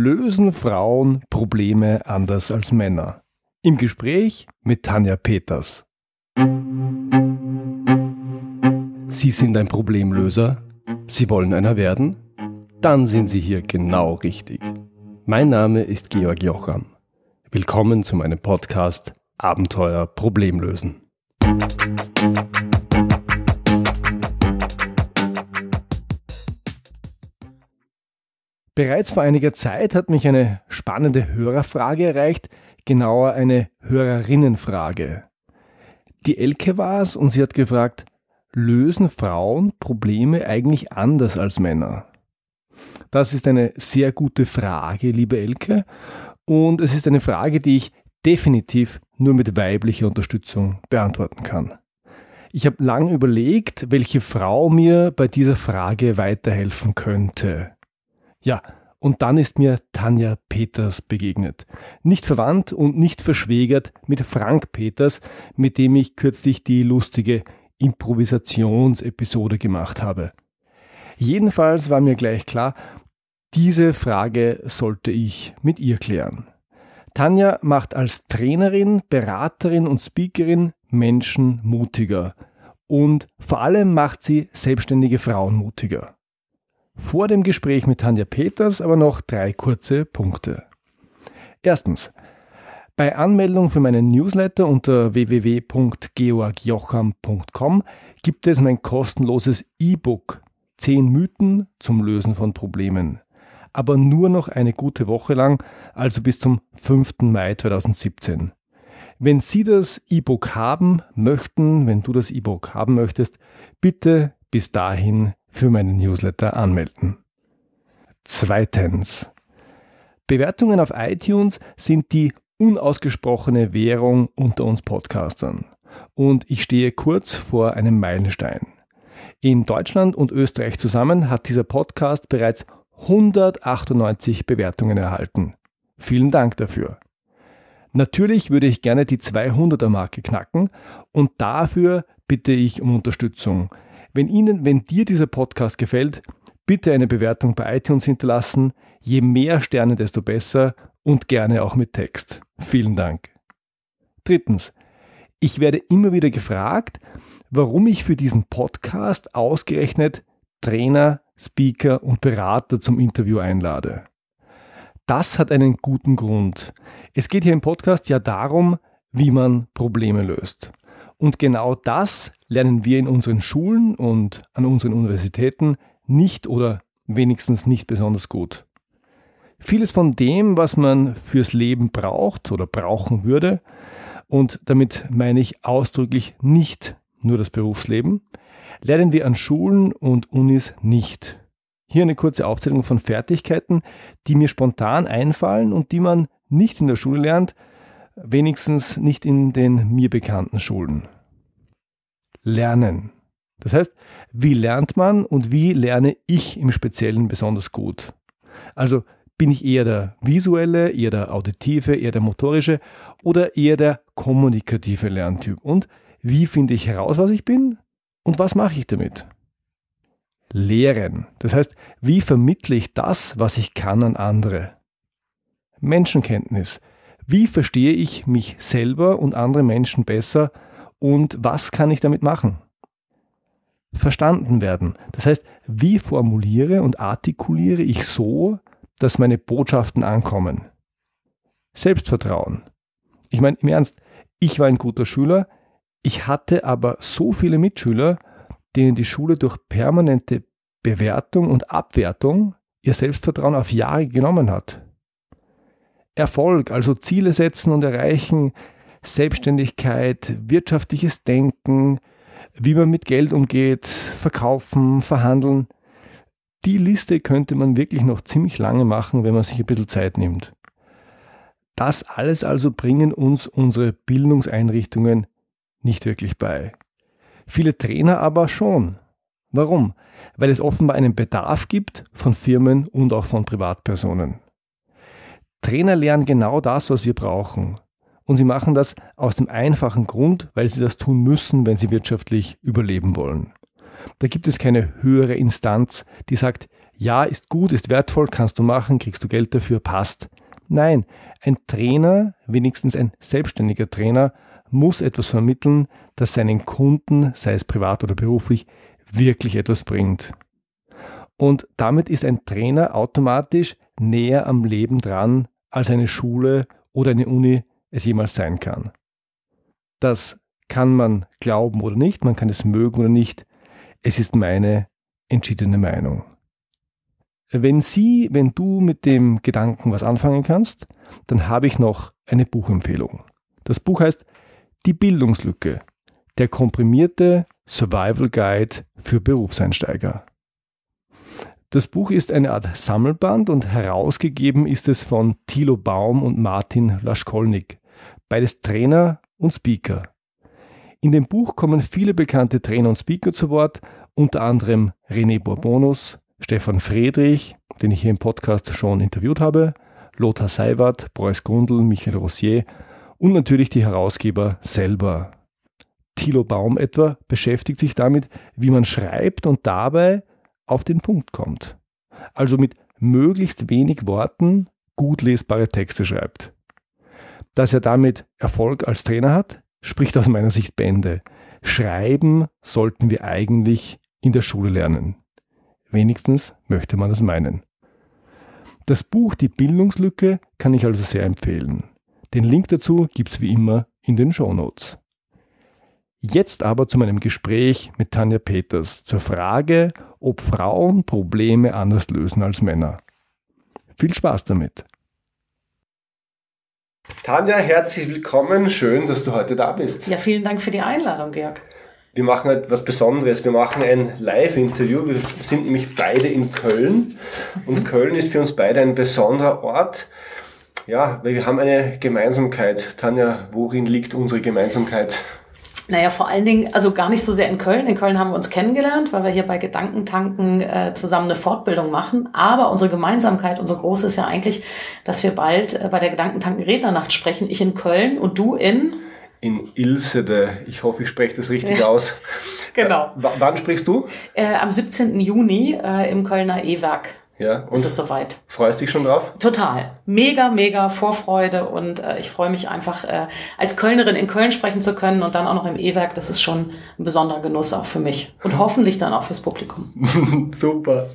Lösen Frauen Probleme anders als Männer? Im Gespräch mit Tanja Peters. Sie sind ein Problemlöser? Sie wollen einer werden? Dann sind Sie hier genau richtig. Mein Name ist Georg Jocham. Willkommen zu meinem Podcast Abenteuer Problemlösen. Bereits vor einiger Zeit hat mich eine spannende Hörerfrage erreicht, genauer eine Hörerinnenfrage. Die Elke war es und sie hat gefragt, lösen Frauen Probleme eigentlich anders als Männer? Das ist eine sehr gute Frage, liebe Elke, und es ist eine Frage, die ich definitiv nur mit weiblicher Unterstützung beantworten kann. Ich habe lange überlegt, welche Frau mir bei dieser Frage weiterhelfen könnte. Ja, und dann ist mir Tanja Peters begegnet. Nicht verwandt und nicht verschwägert mit Frank Peters, mit dem ich kürzlich die lustige Improvisationsepisode gemacht habe. Jedenfalls war mir gleich klar, diese Frage sollte ich mit ihr klären. Tanja macht als Trainerin, Beraterin und Speakerin Menschen mutiger. Und vor allem macht sie selbstständige Frauen mutiger. Vor dem Gespräch mit Tanja Peters aber noch drei kurze Punkte. Erstens. Bei Anmeldung für meinen Newsletter unter www.georgjocham.com gibt es mein kostenloses E-Book 10 Mythen zum Lösen von Problemen. Aber nur noch eine gute Woche lang, also bis zum 5. Mai 2017. Wenn Sie das E-Book haben möchten, wenn du das E-Book haben möchtest, bitte bis dahin für meinen Newsletter anmelden. Zweitens. Bewertungen auf iTunes sind die unausgesprochene Währung unter uns Podcastern. Und ich stehe kurz vor einem Meilenstein. In Deutschland und Österreich zusammen hat dieser Podcast bereits 198 Bewertungen erhalten. Vielen Dank dafür. Natürlich würde ich gerne die 200er Marke knacken und dafür bitte ich um Unterstützung. Wenn Ihnen, wenn dir dieser Podcast gefällt, bitte eine Bewertung bei iTunes hinterlassen. Je mehr Sterne, desto besser und gerne auch mit Text. Vielen Dank. Drittens. Ich werde immer wieder gefragt, warum ich für diesen Podcast ausgerechnet Trainer, Speaker und Berater zum Interview einlade. Das hat einen guten Grund. Es geht hier im Podcast ja darum, wie man Probleme löst. Und genau das lernen wir in unseren Schulen und an unseren Universitäten nicht oder wenigstens nicht besonders gut. Vieles von dem, was man fürs Leben braucht oder brauchen würde, und damit meine ich ausdrücklich nicht nur das Berufsleben, lernen wir an Schulen und Unis nicht. Hier eine kurze Aufzählung von Fertigkeiten, die mir spontan einfallen und die man nicht in der Schule lernt, wenigstens nicht in den mir bekannten Schulen. Lernen. Das heißt, wie lernt man und wie lerne ich im Speziellen besonders gut? Also bin ich eher der visuelle, eher der auditive, eher der motorische oder eher der kommunikative Lerntyp? Und wie finde ich heraus, was ich bin und was mache ich damit? Lehren. Das heißt, wie vermittle ich das, was ich kann, an andere? Menschenkenntnis. Wie verstehe ich mich selber und andere Menschen besser und was kann ich damit machen? Verstanden werden. Das heißt, wie formuliere und artikuliere ich so, dass meine Botschaften ankommen? Selbstvertrauen. Ich meine, im Ernst, ich war ein guter Schüler, ich hatte aber so viele Mitschüler, denen die Schule durch permanente Bewertung und Abwertung ihr Selbstvertrauen auf Jahre genommen hat. Erfolg, also Ziele setzen und erreichen, Selbstständigkeit, wirtschaftliches Denken, wie man mit Geld umgeht, verkaufen, verhandeln. Die Liste könnte man wirklich noch ziemlich lange machen, wenn man sich ein bisschen Zeit nimmt. Das alles also bringen uns unsere Bildungseinrichtungen nicht wirklich bei. Viele Trainer aber schon. Warum? Weil es offenbar einen Bedarf gibt von Firmen und auch von Privatpersonen. Trainer lernen genau das, was wir brauchen. Und sie machen das aus dem einfachen Grund, weil sie das tun müssen, wenn sie wirtschaftlich überleben wollen. Da gibt es keine höhere Instanz, die sagt, Ja, ist gut, ist wertvoll, kannst du machen, kriegst du Geld dafür, passt. Nein, ein Trainer, wenigstens ein selbstständiger Trainer, muss etwas vermitteln, das seinen Kunden, sei es privat oder beruflich, wirklich etwas bringt. Und damit ist ein Trainer automatisch näher am Leben dran, als eine Schule oder eine Uni es jemals sein kann. Das kann man glauben oder nicht, man kann es mögen oder nicht. Es ist meine entschiedene Meinung. Wenn Sie, wenn du mit dem Gedanken was anfangen kannst, dann habe ich noch eine Buchempfehlung. Das Buch heißt Die Bildungslücke, der komprimierte Survival Guide für Berufseinsteiger. Das Buch ist eine Art Sammelband und herausgegeben ist es von Thilo Baum und Martin Laschkolnik, beides Trainer und Speaker. In dem Buch kommen viele bekannte Trainer und Speaker zu Wort, unter anderem René Bourbonus, Stefan Friedrich, den ich hier im Podcast schon interviewt habe, Lothar Seiwert, Boris Gundl, Michael Rossier und natürlich die Herausgeber selber. Thilo Baum etwa beschäftigt sich damit, wie man schreibt und dabei auf den Punkt kommt. Also mit möglichst wenig Worten gut lesbare Texte schreibt. Dass er damit Erfolg als Trainer hat, spricht aus meiner Sicht Bände. Schreiben sollten wir eigentlich in der Schule lernen. Wenigstens möchte man das meinen. Das Buch Die Bildungslücke kann ich also sehr empfehlen. Den Link dazu gibt's wie immer in den Show Notes. Jetzt aber zu meinem Gespräch mit Tanja Peters zur Frage, ob Frauen Probleme anders lösen als Männer. Viel Spaß damit. Tanja, herzlich willkommen. Schön, dass du heute da bist. Ja, vielen Dank für die Einladung, Georg. Wir machen etwas Besonderes. Wir machen ein Live-Interview. Wir sind nämlich beide in Köln. Und Köln ist für uns beide ein besonderer Ort. Ja, weil wir haben eine Gemeinsamkeit. Tanja, worin liegt unsere Gemeinsamkeit? Naja, vor allen Dingen, also gar nicht so sehr in Köln. In Köln haben wir uns kennengelernt, weil wir hier bei Gedankentanken äh, zusammen eine Fortbildung machen. Aber unsere Gemeinsamkeit, unsere große ist ja eigentlich, dass wir bald äh, bei der Gedankentanken Rednernacht sprechen. Ich in Köln und du in? In Ilsede. Ich hoffe, ich spreche das richtig ja. aus. genau. Äh, wann sprichst du? Äh, am 17. Juni äh, im Kölner E-Werk. Ja, und ist es soweit. Freust dich schon drauf? Total. Mega, mega Vorfreude und äh, ich freue mich einfach, äh, als Kölnerin in Köln sprechen zu können und dann auch noch im E-Werk. Das ist schon ein besonderer Genuss auch für mich und hoffentlich dann auch fürs Publikum. Super.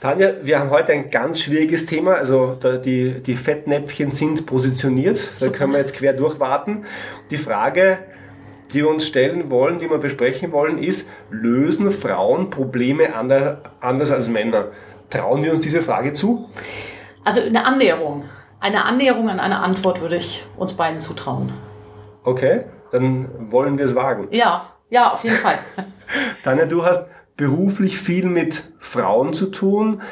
Tanja, wir haben heute ein ganz schwieriges Thema. Also die, die Fettnäpfchen sind positioniert. Super. Da können wir jetzt quer durchwarten. Die Frage, die wir uns stellen wollen, die wir besprechen wollen, ist, lösen Frauen Probleme anders als Männer? Trauen wir uns diese Frage zu? Also eine Annäherung. Eine Annäherung an eine Antwort würde ich uns beiden zutrauen. Okay, dann wollen wir es wagen. Ja, ja, auf jeden Fall. Tanja, du hast beruflich viel mit Frauen zu tun,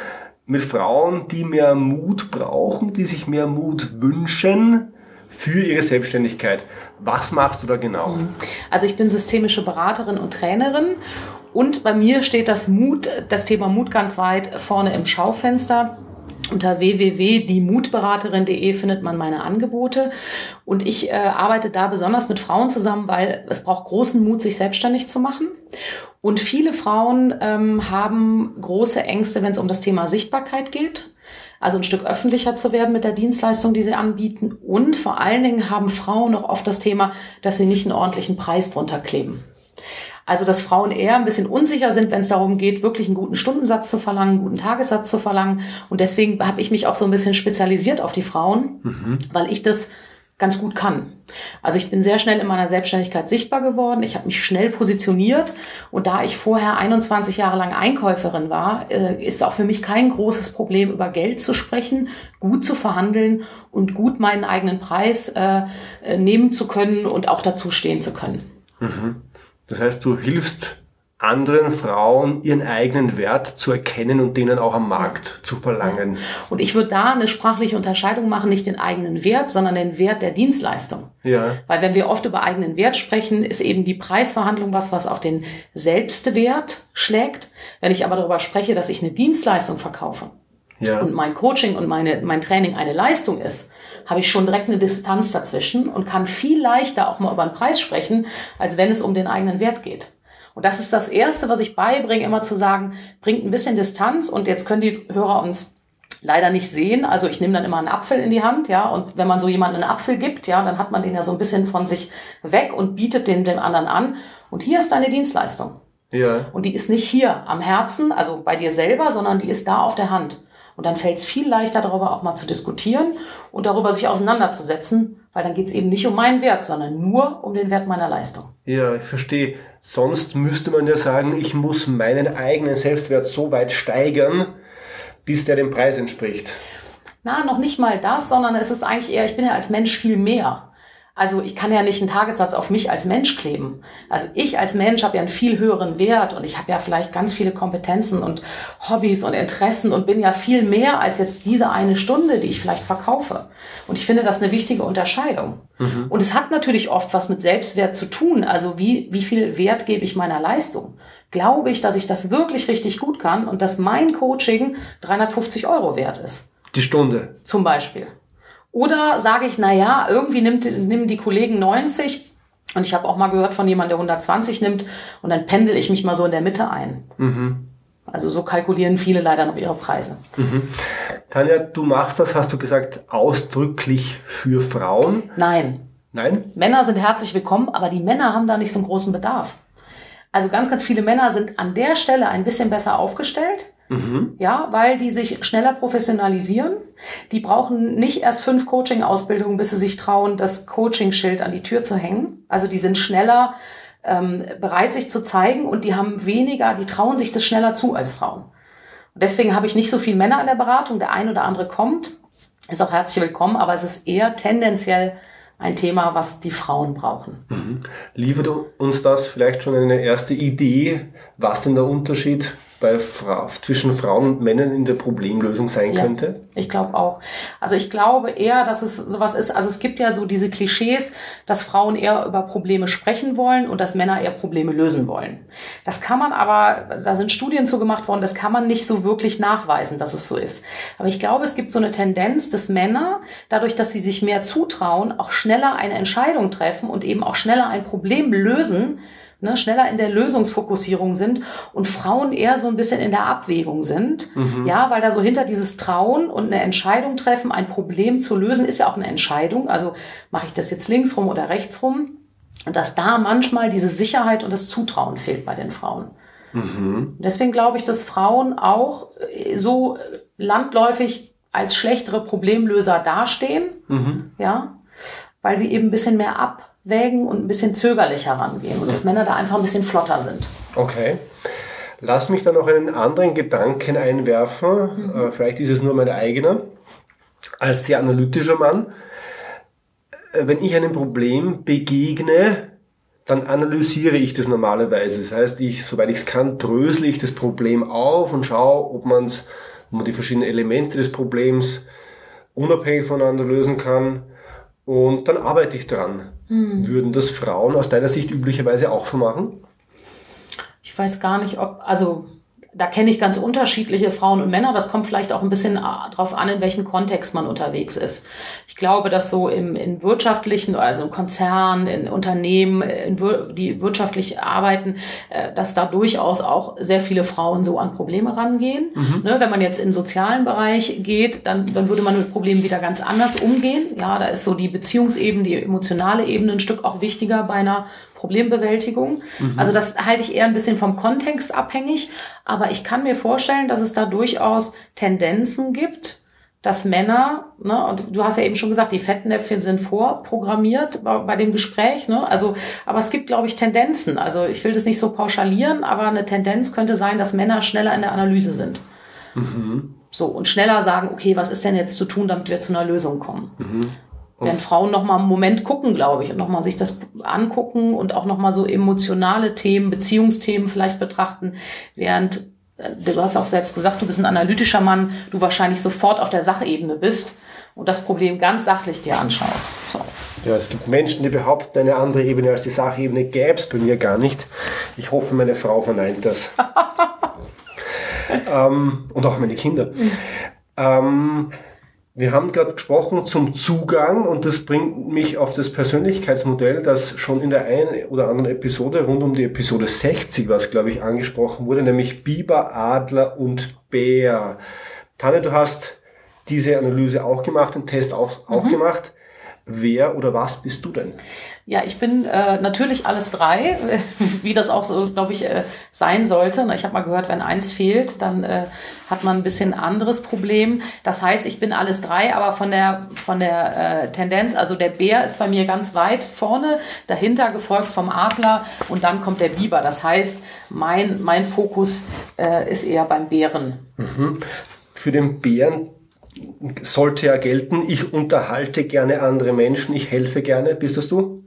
mit Frauen, die mehr Mut brauchen, die sich mehr Mut wünschen für ihre Selbstständigkeit. Was machst du da genau? Also ich bin systemische Beraterin und Trainerin und bei mir steht das Mut, das Thema Mut ganz weit vorne im Schaufenster. Unter www.diemutberaterin.de findet man meine Angebote. Und ich äh, arbeite da besonders mit Frauen zusammen, weil es braucht großen Mut, sich selbstständig zu machen. Und viele Frauen ähm, haben große Ängste, wenn es um das Thema Sichtbarkeit geht. Also ein Stück öffentlicher zu werden mit der Dienstleistung, die sie anbieten. Und vor allen Dingen haben Frauen noch oft das Thema, dass sie nicht einen ordentlichen Preis drunter kleben. Also, dass Frauen eher ein bisschen unsicher sind, wenn es darum geht, wirklich einen guten Stundensatz zu verlangen, einen guten Tagessatz zu verlangen. Und deswegen habe ich mich auch so ein bisschen spezialisiert auf die Frauen, mhm. weil ich das ganz gut kann. Also ich bin sehr schnell in meiner Selbstständigkeit sichtbar geworden. Ich habe mich schnell positioniert. Und da ich vorher 21 Jahre lang Einkäuferin war, äh, ist auch für mich kein großes Problem, über Geld zu sprechen, gut zu verhandeln und gut meinen eigenen Preis äh, äh nehmen zu können und auch dazu stehen zu können. Mhm. Das heißt, du hilfst anderen Frauen ihren eigenen Wert zu erkennen und denen auch am Markt zu verlangen. Und ich würde da eine sprachliche Unterscheidung machen, nicht den eigenen Wert, sondern den Wert der Dienstleistung. Ja. Weil wenn wir oft über eigenen Wert sprechen, ist eben die Preisverhandlung was, was auf den Selbstwert schlägt. Wenn ich aber darüber spreche, dass ich eine Dienstleistung verkaufe ja. und mein Coaching und meine, mein Training eine Leistung ist, habe ich schon direkt eine Distanz dazwischen und kann viel leichter auch mal über einen Preis sprechen, als wenn es um den eigenen Wert geht. Und das ist das Erste, was ich beibringe, immer zu sagen, bringt ein bisschen Distanz und jetzt können die Hörer uns leider nicht sehen. Also ich nehme dann immer einen Apfel in die Hand, ja, und wenn man so jemanden einen Apfel gibt, ja, dann hat man den ja so ein bisschen von sich weg und bietet den dem anderen an. Und hier ist deine Dienstleistung. Ja. Und die ist nicht hier am Herzen, also bei dir selber, sondern die ist da auf der Hand. Und dann fällt es viel leichter, darüber auch mal zu diskutieren und darüber sich auseinanderzusetzen, weil dann geht es eben nicht um meinen Wert, sondern nur um den Wert meiner Leistung. Ja, ich verstehe. Sonst müsste man ja sagen, ich muss meinen eigenen Selbstwert so weit steigern, bis der dem Preis entspricht. Na, noch nicht mal das, sondern es ist eigentlich eher, ich bin ja als Mensch viel mehr. Also ich kann ja nicht einen Tagessatz auf mich als Mensch kleben. Also ich als Mensch habe ja einen viel höheren Wert und ich habe ja vielleicht ganz viele Kompetenzen und Hobbys und Interessen und bin ja viel mehr als jetzt diese eine Stunde, die ich vielleicht verkaufe. Und ich finde das eine wichtige Unterscheidung. Mhm. Und es hat natürlich oft was mit Selbstwert zu tun. Also wie, wie viel Wert gebe ich meiner Leistung? Glaube ich, dass ich das wirklich richtig gut kann und dass mein Coaching 350 Euro wert ist? Die Stunde. Zum Beispiel. Oder sage ich, na ja, irgendwie nimmt, nehmen die Kollegen 90 und ich habe auch mal gehört von jemandem, der 120 nimmt und dann pendel ich mich mal so in der Mitte ein. Mhm. Also so kalkulieren viele leider noch ihre Preise. Mhm. Tanja, du machst das, hast du gesagt, ausdrücklich für Frauen? Nein. Nein? Männer sind herzlich willkommen, aber die Männer haben da nicht so einen großen Bedarf. Also ganz, ganz viele Männer sind an der Stelle ein bisschen besser aufgestellt. Mhm. Ja, weil die sich schneller professionalisieren. Die brauchen nicht erst fünf Coaching-Ausbildungen, bis sie sich trauen, das Coaching-Schild an die Tür zu hängen. Also die sind schneller ähm, bereit, sich zu zeigen und die haben weniger, die trauen sich das schneller zu als Frauen. Und deswegen habe ich nicht so viele Männer in der Beratung. Der ein oder andere kommt, ist auch herzlich willkommen, aber es ist eher tendenziell ein Thema, was die Frauen brauchen. Mhm. Liefert uns das vielleicht schon eine erste Idee, was denn der Unterschied bei Fra zwischen Frauen und Männern in der Problemlösung sein ja, könnte? Ich glaube auch. Also ich glaube eher, dass es sowas ist. Also es gibt ja so diese Klischees, dass Frauen eher über Probleme sprechen wollen und dass Männer eher Probleme lösen wollen. Das kann man aber, da sind Studien zu gemacht worden, das kann man nicht so wirklich nachweisen, dass es so ist. Aber ich glaube, es gibt so eine Tendenz, dass Männer, dadurch, dass sie sich mehr zutrauen, auch schneller eine Entscheidung treffen und eben auch schneller ein Problem lösen, ne, schneller in der Lösungsfokussierung sind und Frauen eher so ein bisschen in der Abwägung sind. Mhm. Ja, weil da so hinter dieses Trauen und eine Entscheidung treffen, ein Problem zu lösen, ist ja auch eine Entscheidung. Also mache ich das jetzt links rum oder rechts rum? Und dass da manchmal diese Sicherheit und das Zutrauen fehlt bei den Frauen. Mhm. Deswegen glaube ich, dass Frauen auch äh, so landläufig als schlechtere Problemlöser dastehen, mhm. ja, weil sie eben ein bisschen mehr ab wägen und ein bisschen zögerlich herangehen und dass Männer da einfach ein bisschen flotter sind. Okay. Lass mich da noch einen anderen Gedanken einwerfen. Mhm. Äh, vielleicht ist es nur mein eigener. Als sehr analytischer Mann, äh, wenn ich einem Problem begegne, dann analysiere ich das normalerweise. Das heißt, ich, soweit ich es kann, drösle ich das Problem auf und schaue, ob, man's, ob man die verschiedenen Elemente des Problems unabhängig voneinander lösen kann. Und dann arbeite ich dran. Mhm. Würden das Frauen aus deiner Sicht üblicherweise auch so machen? Ich weiß gar nicht, ob, also da kenne ich ganz unterschiedliche Frauen und Männer. Das kommt vielleicht auch ein bisschen darauf an, in welchem Kontext man unterwegs ist. Ich glaube, dass so im in wirtschaftlichen, also im Konzern, in Unternehmen, in, die wirtschaftlich arbeiten, äh, dass da durchaus auch sehr viele Frauen so an Probleme rangehen. Mhm. Ne, wenn man jetzt in den sozialen Bereich geht, dann, dann würde man mit Problemen wieder ganz anders umgehen. Ja, da ist so die Beziehungsebene, die emotionale Ebene ein Stück auch wichtiger bei einer Problembewältigung. Mhm. Also das halte ich eher ein bisschen vom Kontext abhängig. Aber ich kann mir vorstellen, dass es da durchaus Tendenzen gibt, dass Männer, ne, und du hast ja eben schon gesagt, die Fettnäpfchen sind vorprogrammiert bei, bei dem Gespräch, ne? Also, aber es gibt, glaube ich, Tendenzen. Also ich will das nicht so pauschalieren, aber eine Tendenz könnte sein, dass Männer schneller in der Analyse sind. Mhm. So, und schneller sagen, okay, was ist denn jetzt zu tun, damit wir zu einer Lösung kommen? Mhm. Wenn Frauen noch mal einen Moment gucken, glaube ich, und noch mal sich das angucken und auch noch mal so emotionale Themen, Beziehungsthemen vielleicht betrachten, während äh, du hast auch selbst gesagt, du bist ein analytischer Mann, du wahrscheinlich sofort auf der Sachebene bist und das Problem ganz sachlich dir anschaust. So. Ja, es gibt Menschen, die behaupten, eine andere Ebene als die Sachebene gäbe es bei mir gar nicht. Ich hoffe, meine Frau verneint das. ähm, und auch meine Kinder. Mhm. Ähm, Wir haben gerade gesprochen zum Zugang und das bringt mich auf das Persönlichkeitsmodell, das schon in der einen oder anderen Episode rund um die Episode 60, was glaube ich angesprochen wurde, nämlich Biber, Adler und Bär. Tanja, du hast diese Analyse auch gemacht, den Test auch, auch mhm. gemacht. Wer oder was bist du denn? Ja, ich bin äh, natürlich alles drei, wie das auch so, glaube ich, äh, sein sollte. Ich habe mal gehört, wenn eins fehlt, dann äh, hat man ein bisschen anderes Problem. Das heißt, ich bin alles drei, aber von der von der äh, Tendenz, also der Bär ist bei mir ganz weit vorne, dahinter gefolgt vom Adler und dann kommt der Biber. Das heißt, mein mein Fokus äh, ist eher beim Bären. Mhm. Für den Bären sollte ja gelten, ich unterhalte gerne andere Menschen, ich helfe gerne. Bist das du?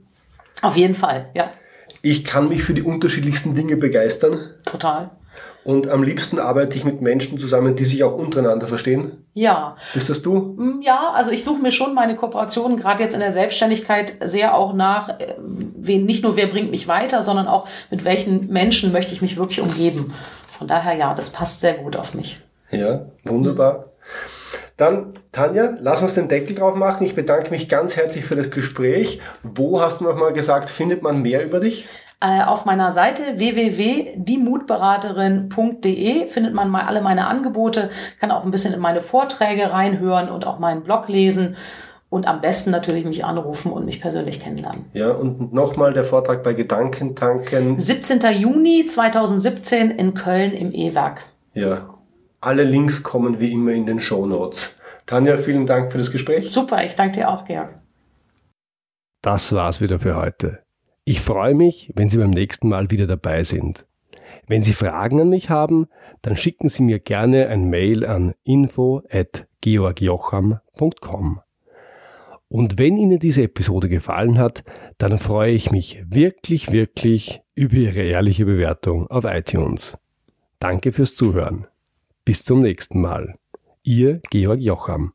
Auf jeden Fall, ja. Ich kann mich für die unterschiedlichsten Dinge begeistern. Total. Und am liebsten arbeite ich mit Menschen zusammen, die sich auch untereinander verstehen. Ja. Bist das du? Mm, ja, also ich suche mir schon meine Kooperationen, gerade jetzt in der Selbstständigkeit, sehr auch nach, äh, wen, nicht nur wer bringt mich weiter, sondern auch mit welchen Menschen möchte ich mich wirklich umgeben. Von daher ja, das passt sehr gut auf mich. Ja, wunderbar. Dann, Tanja, lass uns den Deckel drauf machen. Ich bedanke mich ganz herzlich für das Gespräch. Wo hast du nochmal gesagt, findet man mehr über dich? Äh, auf meiner Seite www.diemutberaterin.de findet man mal alle meine Angebote, kann auch ein bisschen in meine Vorträge reinhören und auch meinen Blog lesen und am besten natürlich mich anrufen und mich persönlich kennenlernen. Ja, und nochmal der Vortrag bei Gedankentanken. 17. Juni 2017 in Köln im E-Werk. Ja, alle Links kommen wie immer in den Show Notes. Tanja, vielen Dank für das Gespräch. Super, ich danke dir auch, Georg. Das war's wieder für heute. Ich freue mich, wenn Sie beim nächsten Mal wieder dabei sind. Wenn Sie Fragen an mich haben, dann schicken Sie mir gerne ein Mail an info@georgjocham.com. Und wenn Ihnen diese Episode gefallen hat, dann freue ich mich wirklich, wirklich über Ihre ehrliche Bewertung auf iTunes. Danke fürs Zuhören. Bis zum nächsten Mal. Ihr Georg Jocham.